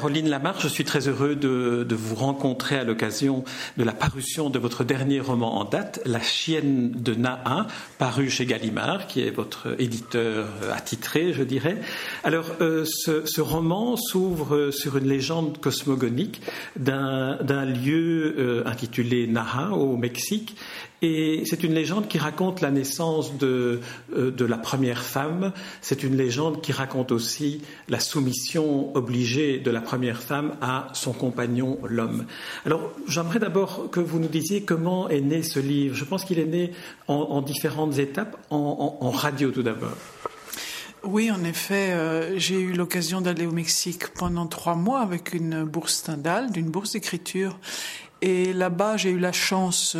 Caroline Lamarche, je suis très heureux de, vous rencontrer à l'occasion de la parution de votre dernier roman en date, La chienne de Naa, paru chez Gallimard, qui est votre éditeur attitré, je dirais. Alors, euh, ce, roman s'ouvre sur une légende cosmogonique d'un lieu euh, intitulé Naha au Mexique et c'est une légende qui raconte la naissance de, euh, de la première femme. C'est une légende qui raconte aussi la soumission obligée de la première femme à son compagnon, l'homme. Alors, j'aimerais d'abord que vous nous disiez comment est né ce livre. Je pense qu'il est né en, différentes étapes, en, radio tout d'abord. Oui, en effet, euh, j'ai eu l'occasion d'aller au Mexique pendant trois mois avec une bourse Stendhal, d'une bourse d'écriture. Et là-bas, j'ai eu la chance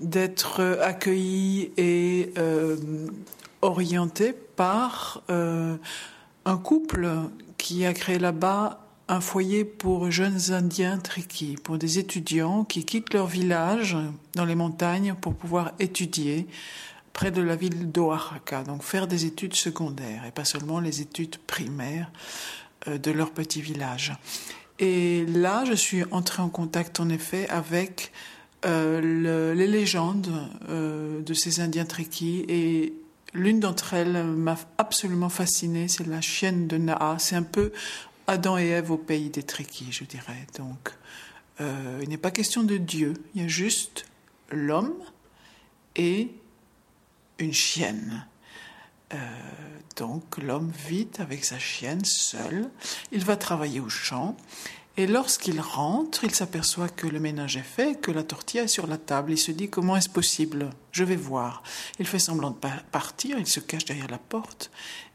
d'être accueillie et euh, orientée par euh, un couple qui a créé là-bas un foyer pour jeunes Indiens triquis, pour des étudiants qui quittent leur village dans les montagnes pour pouvoir étudier près de la ville d'Oaxaca, donc faire des études secondaires et pas seulement les études primaires euh, de leur petit village. Et là, je suis entrée en contact en effet avec euh, les légendes euh, de ces Indiens Trekkies et l'une d'entre elles m'a absolument fascinée, c'est la chienne de Naa. C'est un peu Adam et Ève au pays des Trekkies, je dirais. Donc, euh, il n'est pas question de Dieu, il y a juste l'homme et une chienne. Donc l'homme vit avec sa chienne seul. Il va travailler au champ et lorsqu'il rentre, il s'aperçoit que le ménage est fait, que la tortilla est sur la table. Il se dit comment est-ce possible? Je vais voir. Il fait semblant de partir, il se cache derrière la porte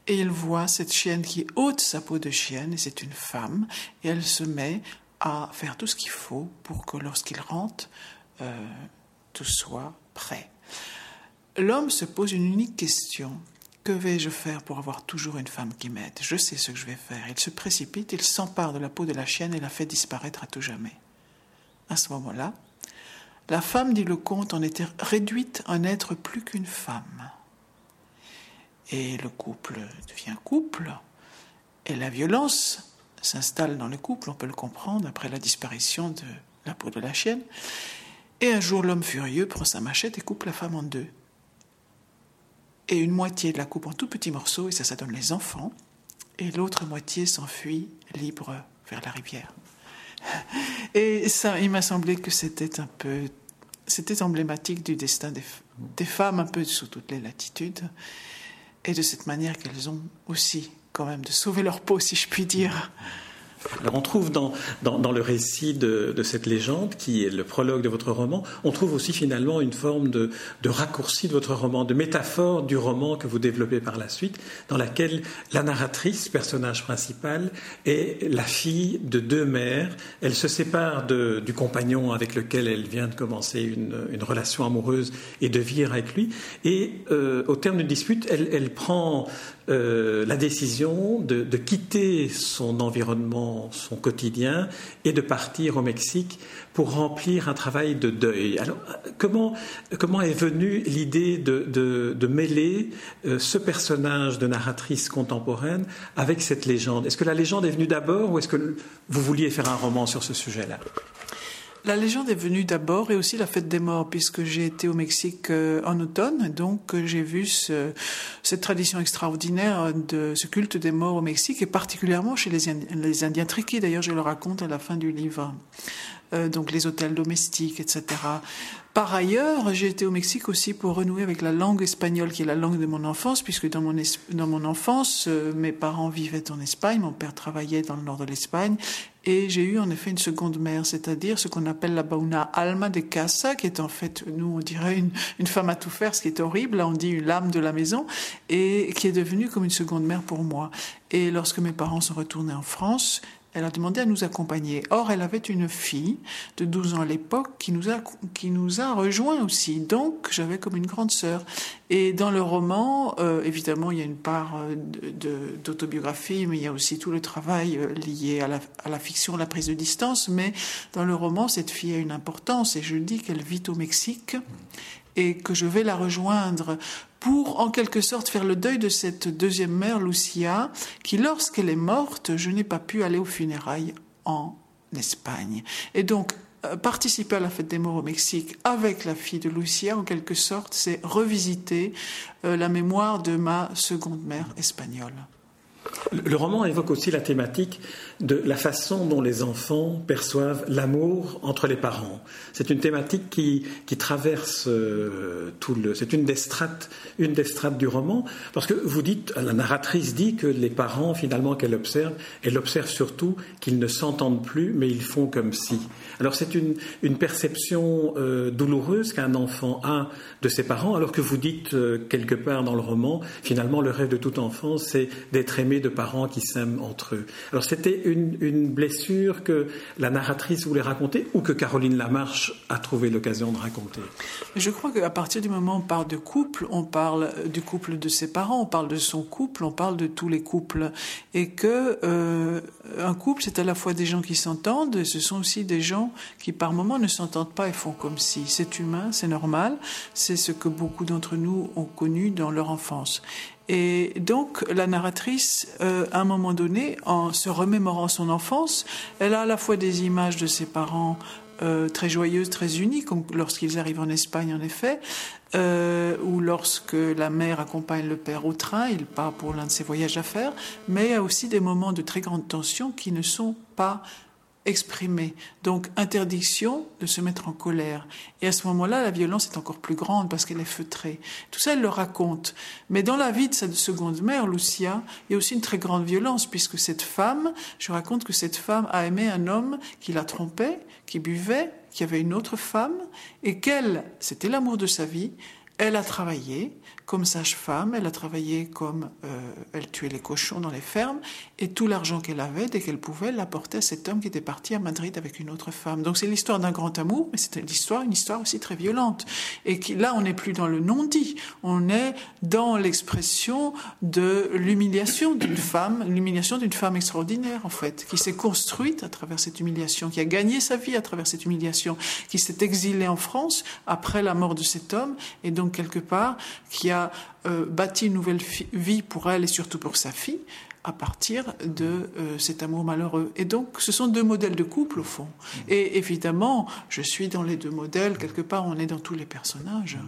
et il voit cette chienne qui ôte sa peau de chienne et c'est une femme et elle se met à faire tout ce qu'il faut pour que lorsqu'il rentre, euh, tout soit prêt. L'homme se pose une unique question. Que vais-je faire pour avoir toujours une femme qui m'aide? Je sais ce que je vais faire. Il se précipite, il s'empare de la peau de la chienne et la fait disparaître à tout jamais. À ce moment-là, la femme, dit le comte, en était réduite à n'être plus qu'une femme. Et le couple devient couple, et la violence s'installe dans le couple, on peut le comprendre, après la disparition de la peau de la chienne. Et un jour, l'homme furieux prend sa machette et coupe la femme en deux et une moitié de la coupe en tout petits morceaux, et ça, ça donne les enfants, et l'autre moitié s'enfuit libre vers la rivière. Et ça, il m'a semblé que c'était un peu, c'était emblématique du destin des, des femmes un peu sous toutes les latitudes, et de cette manière qu'elles ont aussi quand même de sauver leur peau, si je puis dire. On trouve dans, le récit de, cette légende, qui est le prologue de votre roman, on trouve aussi finalement une forme de, raccourci de votre roman, de métaphore du roman que vous développez par la suite, dans laquelle la narratrice, personnage principal, est la fille de deux mères. Elle se sépare du compagnon avec lequel elle vient de commencer une, relation amoureuse et de vivre avec lui. Et euh, au terme d'une dispute, elle, prend euh, la décision de, quitter son environnement, son quotidien, et de partir au Mexique pour remplir un travail de deuil. Alors, comment, comment est venue l'idée de, de, de, mêler euh, ce personnage de narratrice contemporaine avec cette légende? Est-ce que la légende est venue d'abord ou est-ce que vous vouliez faire un roman sur ce sujet-là? La légende est venue d'abord et aussi la fête des morts, puisque j'ai été au Mexique euh, en automne, donc euh, j'ai vu ce, cette tradition extraordinaire de ce culte des morts au Mexique, et particulièrement chez les, Indiens, les Indiens triqués. D'ailleurs, je le raconte à la fin du livre. Euh, donc les hôtels domestiques, etc. Par ailleurs, j'ai été au Mexique aussi pour renouer avec la langue espagnole, qui est la langue de mon enfance, puisque dans mon, dans mon enfance, euh, mes parents vivaient en Espagne, mon père travaillait dans le nord de l'Espagne, et j'ai eu en effet une seconde mère, c'est-à-dire ce qu'on appelle là-bas una alma de casa, qui est en fait, nous on dirait une, une femme à tout faire, ce qui est horrible, là on dit une lame de la maison, et qui est devenue comme une seconde mère pour moi. Et lorsque mes parents sont retournés en France, elle a demandé à nous accompagner. Or, elle avait une fille de 12 ans à l'époque qui nous a, qui nous a rejoints aussi. Donc, j'avais comme une grande sœur. Et dans le roman, euh, évidemment, il y a une part euh, d'autobiographie, mais il y a aussi tout le travail euh, lié à la fiction, la prise de distance. Mais dans le roman, cette fille a une importance et je dis qu'elle vit au Mexique et que je vais la rejoindre pour en quelque sorte faire le deuil de cette deuxième mère, Lucia, qui lorsqu'elle est morte, je n'ai pas pu aller aux funérailles en Espagne. Et donc, euh, participer à la fête des morts au Mexique avec la fille de Lucia, en quelque sorte, c'est revisiter euh, la mémoire de ma seconde mère espagnole. Le roman évoque aussi la thématique de la façon dont les enfants perçoivent l'amour entre les parents. C'est une thématique qui, traverse euh, tout le. C'est une des strates, une des strates du roman, parce que vous dites, la narratrice dit que les parents, finalement, qu'elle observe, elle observe surtout qu'ils ne s'entendent plus, mais ils font comme si. Alors c'est une, une perception euh, douloureuse qu'un enfant a de ses parents, alors que vous dites euh, quelque part dans le roman, finalement, le rêve de tout enfant, c'est d'être aimé parents qui s'aiment entre eux. Alors c'était une, blessure que la narratrice voulait raconter ou que Caroline Lamarche a trouvé l'occasion de raconter? Je crois qu'à partir du moment où on parle de couple, on parle du couple de ses parents, on parle de son couple, on parle de tous les couples. Et que euh, un couple, c'est à la fois des gens qui s'entendent, ce sont aussi des gens qui par moments ne s'entendent pas et font comme si. C'est humain, c'est normal, c'est ce que beaucoup d'entre nous ont connu dans leur enfance. Et donc, la narratrice, euh, à un moment donné, en se remémorant son enfance, elle a à la fois des images de ses parents euh, très joyeuses, très unies, comme lorsqu'ils arrivent en Espagne, en effet, euh, ou lorsque la mère accompagne le père au train, il part pour l'un de ses voyages à faire, mais il y a aussi des moments de très grande tension qui ne sont pas exprimer. Donc interdiction de se mettre en colère. Et à ce moment-là, la violence est encore plus grande parce qu'elle est feutrée. Tout ça, elle le raconte. Mais dans la vie de sa seconde mère, Lucia, il y a aussi une très grande violence puisque cette femme, je raconte que cette femme a aimé un homme qui la trompait, qui buvait, qui avait une autre femme et qu'elle, c'était l'amour de sa vie, elle a travaillé, comme sage-femme, elle a travaillé comme euh, elle tuait les cochons dans les fermes, et tout l'argent qu'elle avait, dès qu'elle pouvait, l'apportait à cet homme qui était parti à Madrid avec une autre femme. Donc c'est l'histoire d'un grand amour, mais c'est l'histoire, une histoire aussi très violente. Et là, on n'est plus dans le non-dit, on est dans l'expression de l'humiliation d'une femme, l'humiliation d'une femme extraordinaire, en fait, qui s'est construite à travers cette humiliation, qui a gagné sa vie à travers cette humiliation, qui s'est exilée en France après la mort de cet homme, et donc quelque part, qui a euh, bâti une nouvelle vie pour elle et surtout pour sa fille à partir de euh, cet amour malheureux. Et donc, ce sont deux modèles de couple, au fond. Et évidemment, je suis dans les deux modèles, quelque part, on est dans tous les personnages.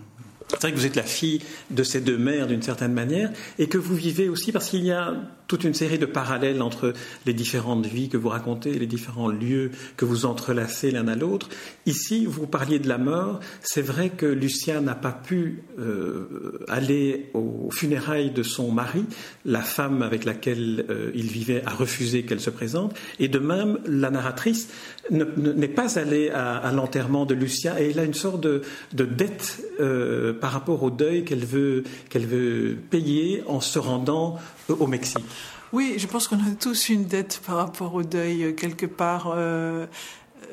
C'est vrai que vous êtes la fille de ces deux mères d'une certaine manière, et que vous vivez aussi parce qu'il y a toute une série de parallèles entre les différentes vies que vous racontez, les différents lieux que vous entrelacez l'un à l'autre. Ici, vous parliez de la mort. C'est vrai que Lucien n'a pas pu euh, aller aux funérailles de son mari. La femme avec laquelle euh, il vivait a refusé qu'elle se présente. Et de même, la narratrice n'est pas allée à, l'enterrement de Lucien et elle a une sorte de, dette euh, par rapport au deuil qu'elle veut, veut payer en se rendant au Mexique. Oui, je pense qu'on a tous une dette par rapport au deuil euh, quelque part. Euh,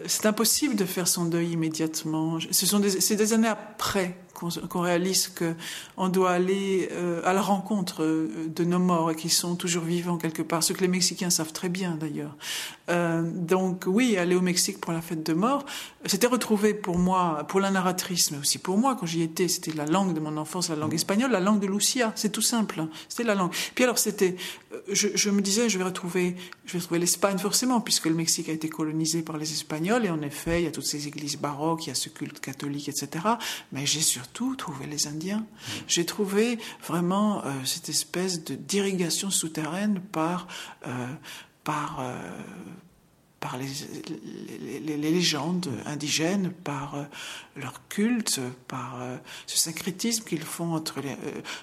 c'est impossible de faire son deuil immédiatement. Ce sont c'est des années après qu'on réalise qu'on doit aller euh, à la rencontre euh, de nos morts qui sont toujours vivants quelque part, ce que les Mexicains savent très bien d'ailleurs. Euh, donc oui, aller au Mexique pour la fête de mort, c'était retrouvé pour moi, pour la narratrice, mais aussi pour moi quand j'y étais, c'était la langue de mon enfance, la langue mmh. espagnole, la langue de Lucia, c'est tout simple, hein. c'était la langue. Puis alors c'était, je, je, me disais, je vais retrouver, je vais retrouver l'Espagne forcément, puisque le Mexique a été colonisé par les Espagnols et en effet, il y a toutes ces églises baroques, il y a ce culte catholique, etc. Mais j'ai sur tout trouvé les Indiens. J'ai trouvé vraiment euh, cette espèce de d'irrigation souterraine par euh, par euh, par les, les, légendes indigènes, par leur culte, par ce syncrétisme qu'ils font entre,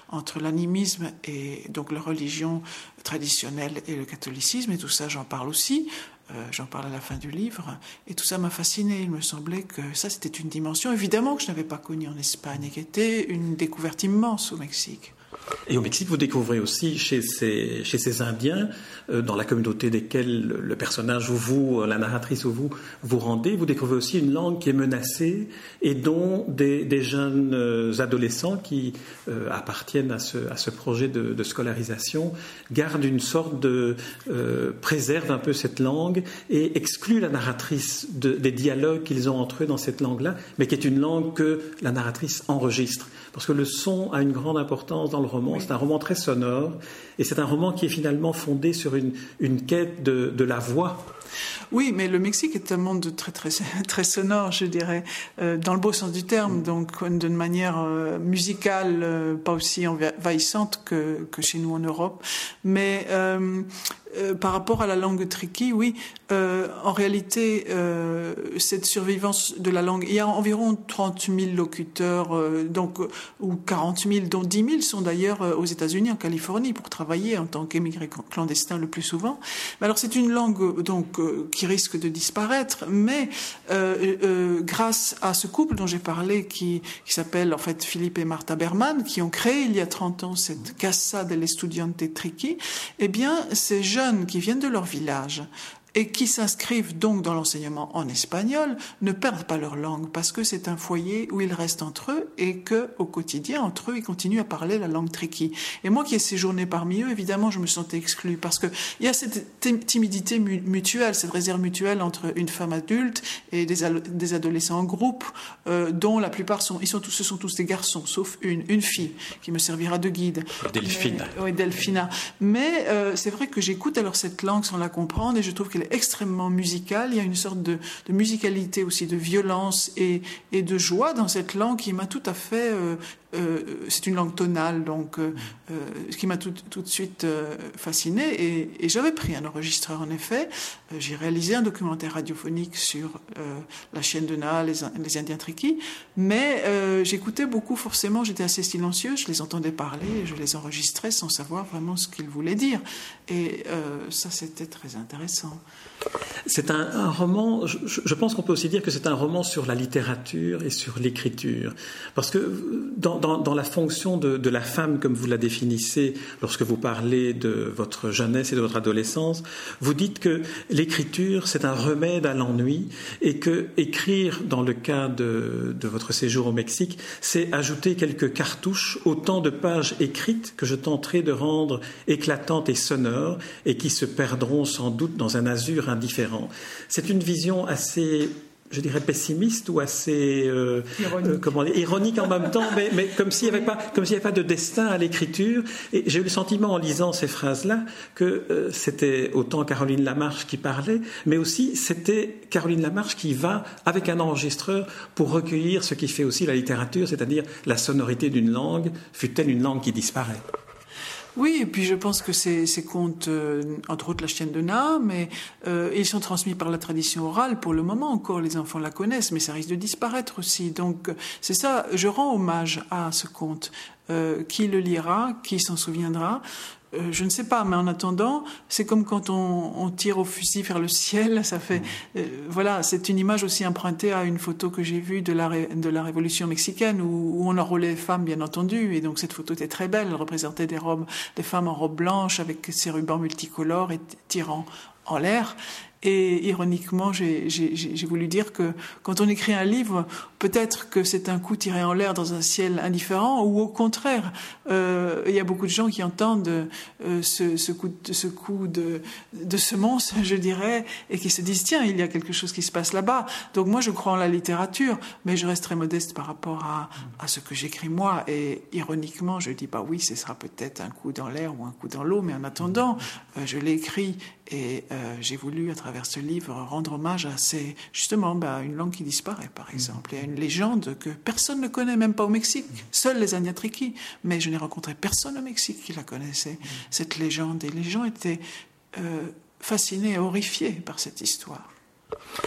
entre l'animisme et donc la religion traditionnelle et le catholicisme, et tout ça j'en parle aussi. Euh, j'en parle à la fin du livre, et tout ça m'a fasciné. Il me semblait que ça, c'était une dimension, évidemment, que je n'avais pas connue en Espagne, et qui était une découverte immense au Mexique. Et au Mexique, vous découvrez aussi chez ces, chez ces Indiens, euh, dans la communauté desquels le personnage ou vous, la narratrice ou vous, vous rendez, vous découvrez aussi une langue qui est menacée et dont des, des jeunes euh, adolescents qui euh, appartiennent à ce, à ce projet de, scolarisation gardent une sorte de... préservent un peu cette langue et excluent la narratrice de, des dialogues qu'ils ont entre eux dans cette langue-là, mais qui est une langue que la narratrice enregistre. Parce que le son a une grande importance dans le roman. C'est un roman très sonore et c'est un roman qui est finalement fondé sur une, une quête de, de la voix. Oui, mais le Mexique est un monde très très très sonore, je dirais, euh, dans le beau sens du terme, mm. donc d'une manière euh, musicale, euh, pas aussi envahissante que, que chez nous en Europe, mais euh, par rapport à la langue triqui, oui, euh, en réalité, euh, cette survivance de la langue, il y a environ 30 000 locuteurs, donc ou 40 000, dont 10 000 sont d'ailleurs aux États-Unis, en Californie, pour travailler en tant qu'émigrés clandestins le plus souvent. Mais alors c'est une langue donc qui risque de disparaître, mais grâce à ce couple dont j'ai parlé, qui, s'appelle en fait Philippe et Martha Berman, qui ont créé il y a 30 ans cette Casa del Estudiante Triqui, eh bien ces jeunes qui viennent de leur village et qui s'inscrivent donc dans l'enseignement en espagnol ne perdent pas leur langue parce que c'est un foyer où ils restent entre eux et que au quotidien entre eux ils continuent à parler la langue triqui. Et moi qui ai séjourné parmi eux, évidemment, je me sentais exclue parce que il y a cette timidité mutuelle, cette réserve mutuelle entre une femme adulte et des, des adolescents en groupe, euh, dont la plupart sont, ils sont tous, ce sont tous des garçons, sauf une, une fille qui me servira de guide. Delphine. oui, Delphina. Mais euh, c'est vrai que j'écoute alors cette langue sans la comprendre et je trouve qu'elle extrêmement musical. Il y a une sorte de, musicalité aussi, de violence et, de joie dans cette langue qui m'a tout à fait euh, euh, c'est une langue tonale, donc euh, qui m'a tout, de suite fasciné. Et, j'avais pris un enregistreur, en effet. J'ai réalisé un documentaire radiophonique sur la chienne de Na, les, les Indiens Triquis. Mais j'écoutais beaucoup, forcément, j'étais assez silencieux, je les entendais parler, je les enregistrais sans savoir vraiment ce qu'ils voulaient dire. Et ça, c'était très intéressant. C'est un, roman, je, pense qu'on peut aussi dire que c'est un roman sur la littérature et sur l'écriture. Parce que dans, dans, la fonction de, la femme, comme vous la définissez lorsque vous parlez de votre jeunesse et de votre adolescence, vous dites que l'écriture, c'est un remède à l'ennui et que écrire, dans le cas de, de votre séjour au Mexique, c'est ajouter quelques cartouches, autant de pages écrites que je tenterai de rendre éclatantes et sonores et qui se perdront sans doute dans un azur indifférent. C'est une vision assez je dirais pessimiste ou assez euh, ironique. Euh, comment ironique en même temps, mais, mais comme s'il n'y avait pas comme s'il n'y avait pas de destin à l'écriture. Et j'ai eu le sentiment en lisant ces phrases-là que euh, c'était autant Caroline Lamarche qui parlait, mais aussi c'était Caroline Lamarche qui va avec un enregistreur pour recueillir ce qui fait aussi la littérature, c'est-à-dire la sonorité d'une langue, fut-elle une langue qui disparaît. Oui, et puis je pense que ces, ces contes, euh, entre autres la chienne de Na, mais euh, ils sont transmis par la tradition orale. Pour le moment encore, les enfants la connaissent, mais ça risque de disparaître aussi. Donc c'est ça, je rends hommage à ce conte. Euh, qui le lira, qui s'en souviendra. Euh, je ne sais pas, mais en attendant, c'est comme quand on, tire au fusil vers le ciel. Ça fait, mmh. euh, voilà, c'est une image aussi empruntée à une photo que j'ai vue de la, de la Révolution mexicaine où, on enrôlait les femmes, bien entendu. Et donc cette photo était très belle. Elle représentait des robes, des femmes en robe blanche avec ces rubans multicolores et tirant en l'air. Et ironiquement, j'ai voulu dire que quand on écrit un livre, peut-être que c'est un coup tiré en l'air dans un ciel indifférent, ou au contraire, euh, il y a beaucoup de gens qui entendent euh, ce, coup, de, ce coup de, de semence, je dirais, et qui se disent tiens, il y a quelque chose qui se passe là-bas. Donc moi, je crois en la littérature, mais je reste très modeste par rapport à, à ce que j'écris moi. Et ironiquement, je dis bah oui, ce sera peut-être un coup dans l'air ou un coup dans l'eau, mais en attendant, euh, je l'ai écrit et euh, j'ai voulu, à travers ce livre, rendre hommage à ces, justement, bah, une langue qui disparaît, par exemple, et à une légende que personne ne connaît, même pas au Mexique. Seuls les Agnatriki. Mais je n'ai rencontré personne au Mexique qui la connaissait, cette légende. Et les gens étaient euh, fascinés et horrifiés par cette histoire.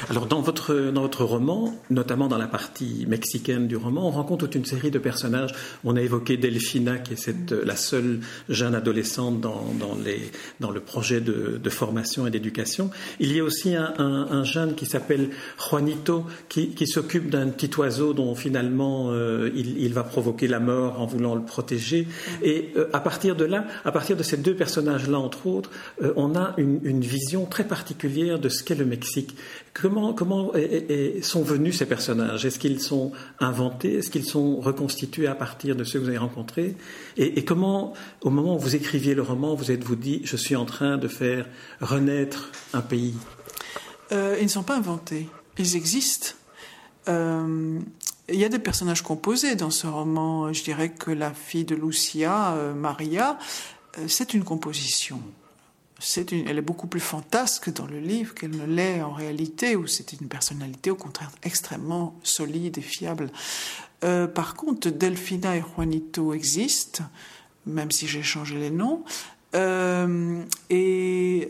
Alors dans votre, dans votre roman, notamment dans la partie mexicaine du roman, on rencontre toute une série de personnages. On a évoqué Delphina, qui est cette, la seule jeune adolescente dans, dans, les, dans le projet de, formation et d'éducation. Il y a aussi un, un, un jeune qui s'appelle Juanito, qui, qui s'occupe d'un petit oiseau dont finalement euh, il, va provoquer la mort en voulant le protéger. Et euh, à partir de là, à partir de ces deux personnages-là, entre autres, euh, on a une vision très particulière de ce qu'est le Mexique. Comment, sont venus ces personnages? Est-ce qu'ils sont inventés? Est-ce qu'ils sont reconstitués à partir de ceux que vous avez rencontrés? Et, comment, au moment où vous écriviez le roman, vous êtes-vous dit, je suis en train de faire renaître un pays euh, Ils ne sont pas inventés. Ils existent. Euh, il y a des personnages composés dans ce roman. Je dirais que la fille de Lucia, euh, Maria, c'est une composition. Elle est beaucoup plus fantasque dans le livre qu'elle ne l'est en réalité, où c'est une personnalité au contraire extrêmement solide et fiable. Euh, par contre, Delphina et Juanito existent, même si j'ai changé les noms. Euh, et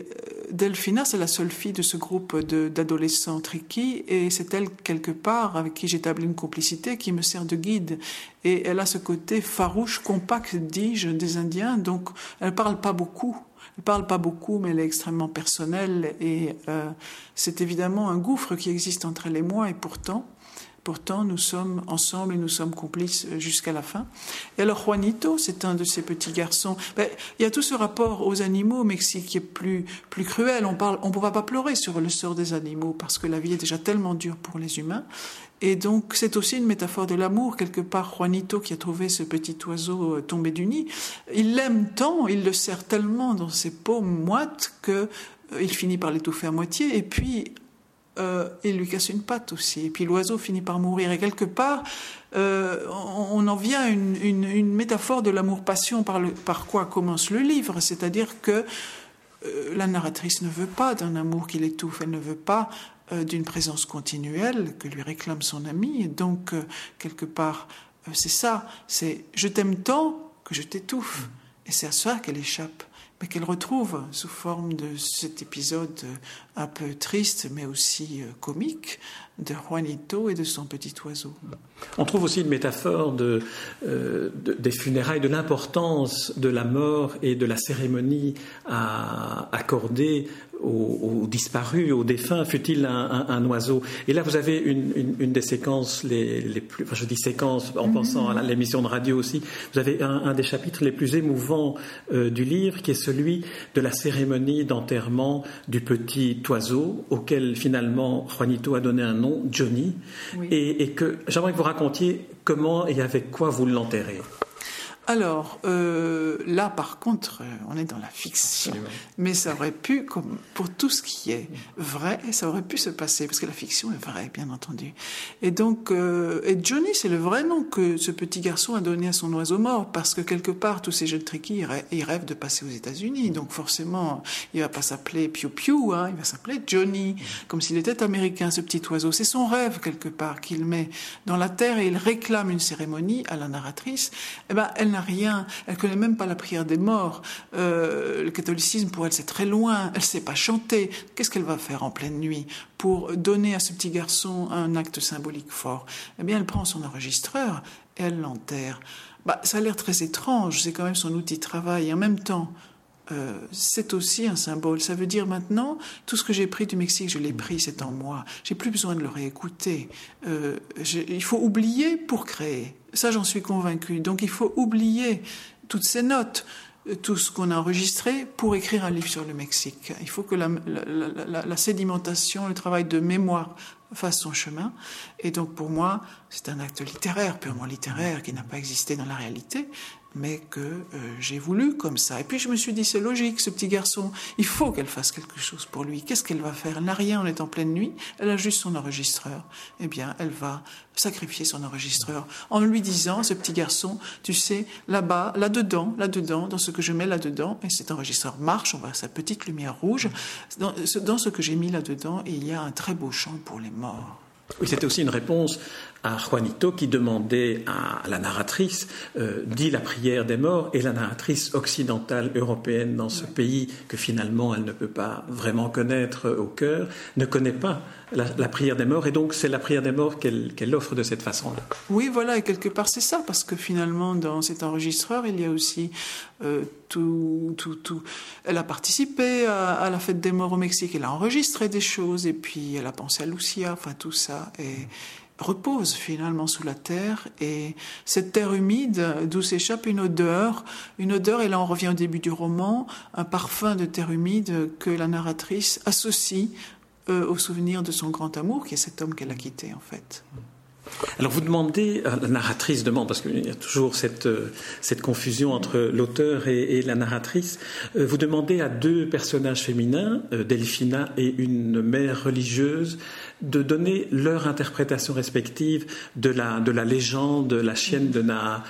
Delphina, c'est la seule fille de ce groupe d'adolescents tricky, et c'est elle, quelque part, avec qui j'établis une complicité, qui me sert de guide. Et elle a ce côté farouche, compact, dis-je, des Indiens, donc elle parle pas beaucoup. Elle parle pas beaucoup, mais elle est extrêmement personnelle, et euh, c'est évidemment un gouffre qui existe entre elle et moi, et pourtant, Pourtant, nous sommes ensemble et nous sommes complices euh, jusqu'à la fin. Et alors, Juanito, c'est un de ces petits garçons. Ben, il y a tout ce rapport aux animaux au Mexique qui est plus, plus cruel. On ne pourra pas pleurer sur le sort des animaux parce que la vie est déjà tellement dure pour les humains. Et donc, c'est aussi une métaphore de l'amour, quelque part. Juanito, qui a trouvé ce petit oiseau euh, tombé du nid, il l'aime tant, il le serre tellement dans ses paumes moites que euh, il finit par l'étouffer à moitié. Et puis, euh, il lui casse une patte aussi. Et puis l'oiseau finit par mourir. Et quelque part, euh, on, en vient à une, métaphore de l'amour-passion par, par quoi commence le livre. C'est-à-dire que euh, la narratrice ne veut pas d'un amour qui l'étouffe, elle ne veut pas d'une présence continuelle que lui réclame son ami. Et donc, quelque part, c'est ça, c'est je t'aime tant que je t'étouffe. Et c'est à ça qu'elle échappe qu'elle retrouve sous forme de cet épisode un peu triste, mais aussi euh, comique, de Juanito et de son petit oiseau. On trouve aussi une métaphore euh, des funérailles, de l'importance de la mort et de la cérémonie à accorder aux, disparus, aux défunts, fut-il un, oiseau. Et là, vous avez une, des séquences les, plus, enfin, je dis séquences en pensant à l'émission de radio aussi, vous avez un, des chapitres les plus émouvants euh, du livre, qui est celui de la cérémonie d'enterrement du petit oiseau, auquel finalement Juanito a donné un nom, Johnny, et, et que j'aimerais que vous racontiez comment et avec quoi vous l'enterrez. Alors, euh, là, par contre, euh, on est dans la fiction. Mais ça aurait pu, comme pour tout ce qui est vrai, ça aurait pu se passer, parce que la fiction est vraie, bien entendu. Et donc, euh, et Johnny, c'est le vrai nom que ce petit garçon a donné à son oiseau mort, parce que quelque part, tous ces jeunes tricky, ils rêvent de passer aux États-Unis. Donc, forcément, il va pas s'appeler Piu Piu, hein, il va s'appeler Johnny, comme s'il était américain, ce petit oiseau. C'est son rêve, quelque part, qu'il met dans la terre et il réclame une cérémonie à la narratrice. Eh ben, elle rien, elle connaît même pas la prière des morts. Euh, le catholicisme pour elle c'est très loin, elle sait pas chanter. Qu'est-ce qu'elle va faire en pleine nuit pour donner à ce petit garçon un acte symbolique fort? Eh bien, elle prend son enregistreur et elle l'enterre. Bah, ça a l'air très étrange, c'est quand même son outil de travail. En même temps, euh, c'est aussi un symbole. Ça veut dire maintenant, tout ce que j'ai pris du Mexique, je l'ai pris, c'est en moi. J'ai plus besoin de le réécouter. Euh, il faut oublier pour créer. Ça, j'en suis convaincue. Donc, il faut oublier toutes ces notes, euh, tout ce qu'on a enregistré pour écrire un livre sur le Mexique. Il faut que la, la sédimentation, le travail de mémoire fasse son chemin. Et donc, pour moi, c'est un acte littéraire, purement littéraire, qui n'a pas existé dans la réalité, mais que euh, j'ai voulu comme ça. Et puis je me suis dit, c'est logique, ce petit garçon, il faut qu'elle fasse quelque chose pour lui. Qu'est-ce qu'elle va faire? Elle n'a rien, on est en pleine nuit, elle a juste son enregistreur. Eh bien, elle va sacrifier son enregistreur en lui disant, ce petit garçon, tu sais, là-bas, là-dedans, là-dedans, dans ce que je mets là-dedans, et cet enregistreur marche, on voit sa petite lumière rouge, dans, dans ce que j'ai mis là-dedans, il y a un très beau chant pour les morts. Oui, c'était aussi une réponse à Juanito qui demandait à la narratrice euh, dit la prière des morts et la narratrice occidentale européenne dans ce pays que finalement elle ne peut pas vraiment connaître au cœur ne connaît pas la, prière des morts et donc c'est la prière des morts qu'elle offre de cette façon-là. Oui, voilà, et quelque part c'est ça parce que finalement dans cet enregistreur il y a aussi euh, tout, tout, tout. Elle a participé à, la fête des morts au Mexique, elle a enregistré des choses et puis elle a pensé à Lucia, enfin tout ça et repose finalement sous la terre et cette terre humide d'où s'échappe une odeur, une odeur, et là on revient au début du roman, un parfum de terre humide que la narratrice associe euh, au souvenir de son grand amour, qui est cet homme qu'elle a quitté en fait. Alors vous demandez, euh, la narratrice demande, parce qu'il y a toujours cette, euh, cette confusion entre l'auteur et, la narratrice, euh, vous demandez à deux personnages féminins, Delphina et une mère religieuse, de donner leur interprétation respective de la, de la légende, la chienne de Naa.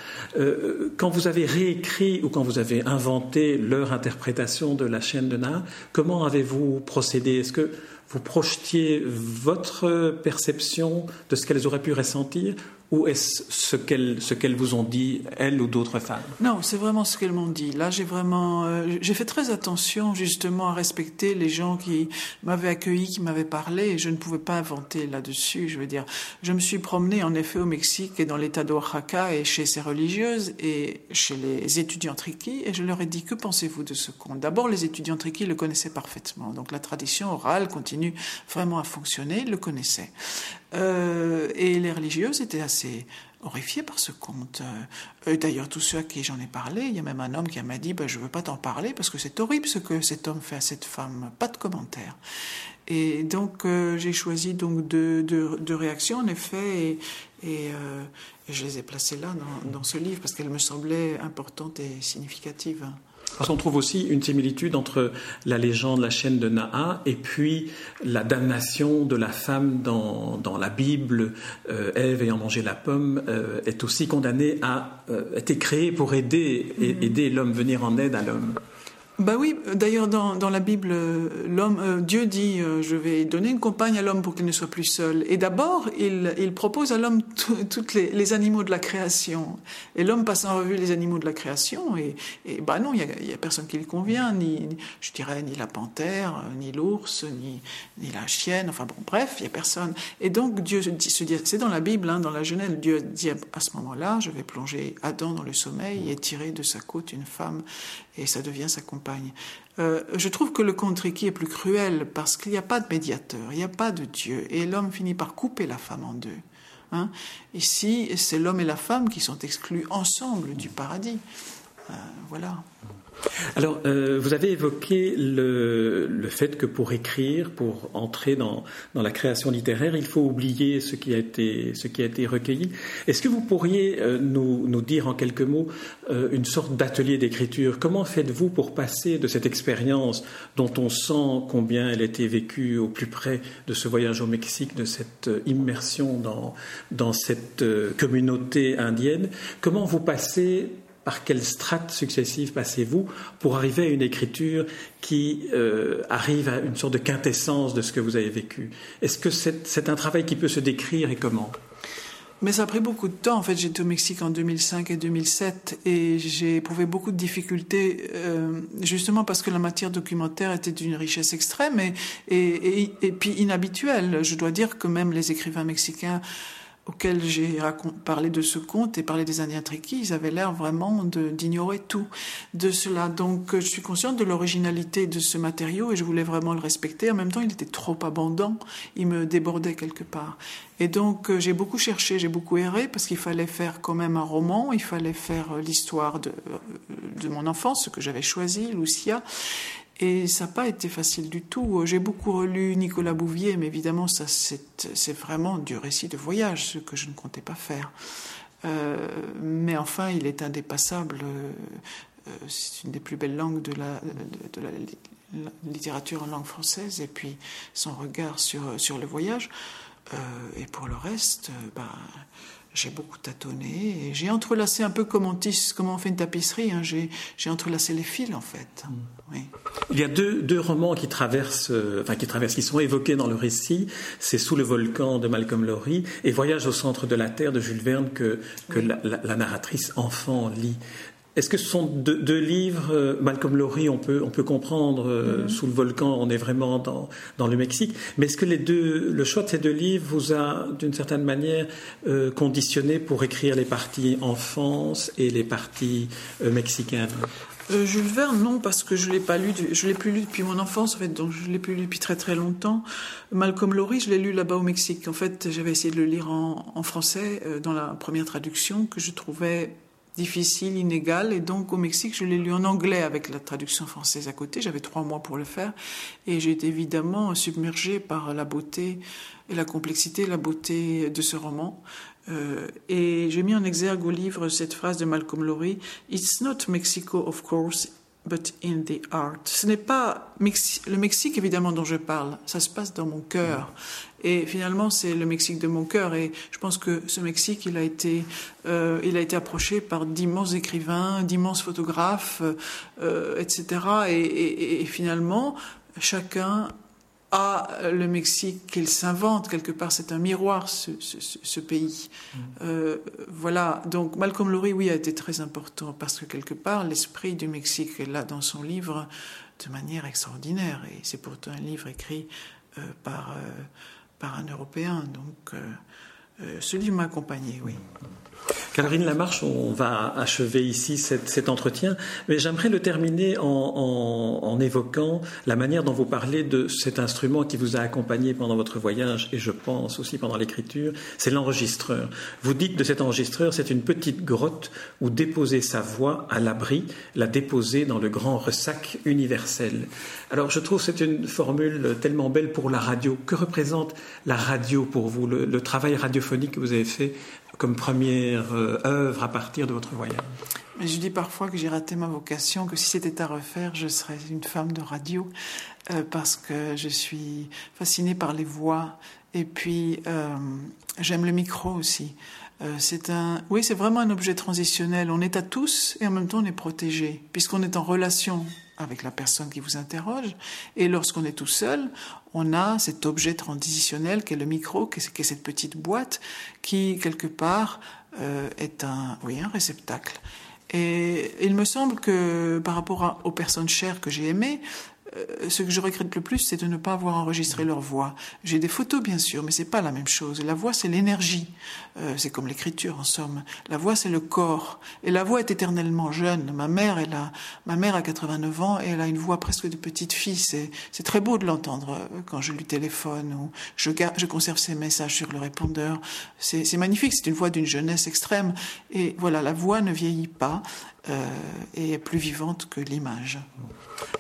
quand vous avez réécrit ou quand vous avez inventé leur interprétation de la chienne de Naa, comment avez-vous procédé? Est-ce que vous projetiez votre perception de ce qu'elles auraient pu ressentir ou est-ce ce qu'elles ce qu'elles vous ont dit, elles ou d'autres femmes? Non, c'est vraiment ce qu'elles m'ont dit. Là, j'ai vraiment, euh, j'ai fait très attention justement à respecter les gens qui m'avaient accueilli, qui m'avaient parlé. Je ne pouvais pas inventer là-dessus. Je veux dire, je me suis promenée en effet au Mexique et dans l'État d'Oaxaca et chez ces religieuses et chez les étudiants triquis et je leur ai dit que pensez-vous de ce conte? D'abord, les étudiants triquis le connaissaient parfaitement. Donc la tradition orale continue vraiment à fonctionner, le connaissaient. Euh, et les religieuses étaient assez horrifiées par ce conte. Euh, D'ailleurs, tous ceux à qui j'en ai parlé, il y a même un homme qui m'a dit ben, Je ne veux pas t'en parler parce que c'est horrible ce que cet homme fait à cette femme. Pas de commentaire. Et donc, euh, j'ai choisi donc deux, de réactions, en effet, et, euh, et, je les ai placées là dans, dans ce livre parce qu'elles me semblaient importantes et significatives. Parce qu'on trouve aussi une similitude entre la légende, la chaîne de Naa, et puis la damnation de la femme dans, dans la Bible. Euh, Ève ayant mangé la pomme euh, est aussi condamnée à euh, été créée pour aider, mm-hmm. aider l'homme, venir en aide à l'homme. Bah oui, d'ailleurs dans, la Bible, l'homme, euh, Dieu dit euh, je vais donner une compagne à l'homme pour qu'il ne soit plus seul. Et d'abord, il, propose à l'homme tous les, animaux de la création. Et l'homme passe en revue les animaux de la création. Et, et bah non, il y a, personne qui lui convient, ni je dirais ni la panthère, ni l'ours, ni, ni la chienne. Enfin bon, bref, il y a personne. Et donc Dieu se dit, c'est dans la Bible, hein, dans la Genèse, Dieu dit à ce moment-là, je vais plonger Adam dans le sommeil et tirer de sa côte une femme, et ça devient sa compagne. Euh, je trouve que le conte Ricky est plus cruel parce qu'il n'y a pas de médiateur, il n'y a pas de Dieu, et l'homme finit par couper la femme en deux. Hein. Ici, c'est l'homme et la femme qui sont exclus ensemble du paradis. Euh, voilà. Alors, euh, vous avez évoqué le, fait que pour écrire, pour entrer dans, la création littéraire, il faut oublier ce qui a été, recueilli. Est-ce que vous pourriez euh, nous, dire en quelques mots euh, une sorte d'atelier d'écriture? Comment faites-vous pour passer de cette expérience dont on sent combien elle a été vécue au plus près de ce voyage au Mexique, de cette immersion dans cette communauté indienne? Comment vous passez par quelles strates successives passez-vous pour arriver à une écriture qui euh, arrive à une sorte de quintessence de ce que vous avez vécu? Est-ce que c'est un travail qui peut se décrire et comment? Mais ça a pris beaucoup de temps. En fait, j'étais au Mexique en 2005 et 2007 et j'ai éprouvé beaucoup de difficultés, euh, justement parce que la matière documentaire était d'une richesse extrême et, et, et, et, puis inhabituelle. Je dois dire que même les écrivains mexicains auxquels j'ai parlé de ce conte et parlé des Indiens triquis, ils avaient l'air vraiment d'ignorer tout de cela. Donc je suis consciente de l'originalité de ce matériau et je voulais vraiment le respecter. En même temps, il était trop abondant, il me débordait quelque part. Et donc j'ai beaucoup cherché, j'ai beaucoup erré parce qu'il fallait faire quand même un roman, il fallait faire l'histoire de, de mon enfance, ce que j'avais choisi, Lucia. Et ça n'a pas été facile du tout. J'ai beaucoup relu Nicolas Bouvier, mais évidemment, ça c'est vraiment du récit de voyage, ce que je ne comptais pas faire. Euh, mais enfin, il est indépassable. Euh, c'est une des plus belles langues de la, littérature en langue française, et puis son regard sur le voyage. Euh, et pour le reste, bah, j'ai beaucoup tâtonné et j'ai entrelacé un peu comme on, tisse, comme on fait une tapisserie. Hein. J'ai, entrelacé les fils en fait. Mm. Il y a deux, deux, romans qui traversent, euh, enfin qui traversent, qui sont évoqués dans le récit. C'est Sous le volcan de Malcolm Lowry et Voyage au centre de la Terre de Jules Verne que, que la, la, narratrice enfant lit. Est-ce que ce sont deux, deux livres, euh, Malcolm Lowry, on peut, on peut comprendre, euh, mm-hmm. sous le volcan, on est vraiment dans, dans le Mexique, mais est-ce que les deux, le choix de ces deux livres vous a, d'une certaine manière, euh, conditionné pour écrire les parties enfance et les parties mexicaines? Jules Verne, non, parce que je l'ai pas lu, je l'ai plus lu depuis mon enfance, en fait, donc je l'ai plus lu depuis très très longtemps. Malcolm Lowry, je l'ai lu là-bas au Mexique. En fait, j'avais essayé de le lire en, en français dans la première traduction que je trouvais difficile, inégal. Et donc au Mexique, je l'ai lu en anglais avec la traduction française à côté. J'avais trois mois pour le faire. Et j'ai été évidemment submergée par la beauté et la complexité, la beauté de ce roman. et j'ai mis en exergue au livre cette phrase de Malcolm Lowry It's not Mexico, of course, but in the art. Ce n'est pas le Mexique évidemment dont je parle, ça se passe dans mon cœur. Et finalement, c'est le Mexique de mon cœur. Et je pense que ce Mexique, il a été, euh, il a été approché par d'immenses écrivains, d'immenses photographes, euh, etc. Et, et, finalement, chacun a le Mexique qu'il s'invente quelque part. C'est un miroir, ce, ce, ce pays. Mm. Euh, voilà. Donc Malcolm Lowry, oui, a été très important parce que quelque part, l'esprit du Mexique est là dans son livre de manière extraordinaire. Et c'est pourtant un livre écrit euh, par, euh, par un Européen. Donc ce livre m'a accompagné, oui. Caroline Lamarche, on va achever ici cet, entretien, mais j'aimerais le terminer en, évoquant la manière dont vous parlez de cet instrument qui vous a accompagné pendant votre voyage et je pense aussi pendant l'écriture, c'est l'enregistreur. Vous dites de cet enregistreur, c'est une petite grotte où déposer sa voix à l'abri, la déposer dans le grand ressac universel. Alors je trouve que c'est une formule tellement belle pour la radio. Que représente la radio pour vous, le travail radiophonique que vous avez fait comme première euh, œuvre à partir de votre voyage Je dis parfois que j'ai raté ma vocation, que si c'était à refaire, je serais une femme de radio, euh, parce que je suis fascinée par les voix, et puis euh, j'aime le micro aussi. c'est un, oui, c'est vraiment un objet transitionnel. On est à tous et en même temps on est protégé, puisqu'on est en relation avec la personne qui vous interroge. Et lorsqu'on est tout seul, on a cet objet transitionnel qu'est le micro, qui est, cette petite boîte qui, quelque part, euh, est un, oui, un réceptacle. Et il me semble que par rapport aux personnes chères que j'ai aimées, ce que je regrette le plus, c'est de ne pas avoir enregistré leur voix. J'ai des photos, bien sûr, mais c'est pas la même chose. La voix, c'est l'énergie. Euh, c'est comme l'écriture, en somme. La voix, c'est le corps. Et la voix est éternellement jeune. Ma mère, elle a, ma mère a 89 ans et elle a une voix presque de petite fille. C'est, c'est très beau de l'entendre euh, quand je lui téléphone ou je, je conserve ses messages sur le répondeur. C'est, c'est magnifique. C'est une voix d'une jeunesse extrême. Et voilà, la voix ne vieillit pas euh, et est plus vivante que l'image.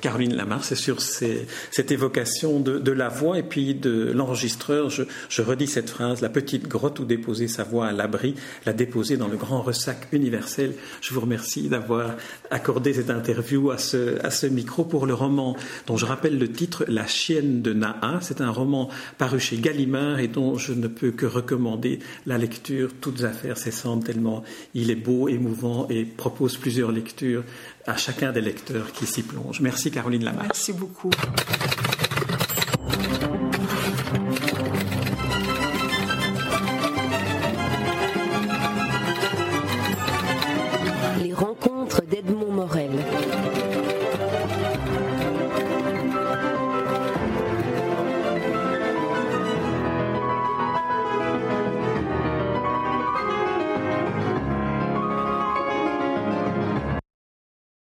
Caroline Lamar, c'est sur cette évocation de, la voix et puis de l'enregistreur. Je, redis cette phrase la petite grotte où déposer sa voix à l'abri, la déposer dans le grand ressac universel. Je vous remercie d'avoir accordé cette interview à ce, à ce micro pour le roman dont je rappelle le titre La chienne de Naa. C'est un roman paru chez Gallimard et dont je ne peux que recommander la lecture, toutes affaires cessantes, tellement il est beau, émouvant et propose plusieurs lectures à chacun des lecteurs qui s'y plongent. Merci Caroline Lamarck. Merci beaucoup.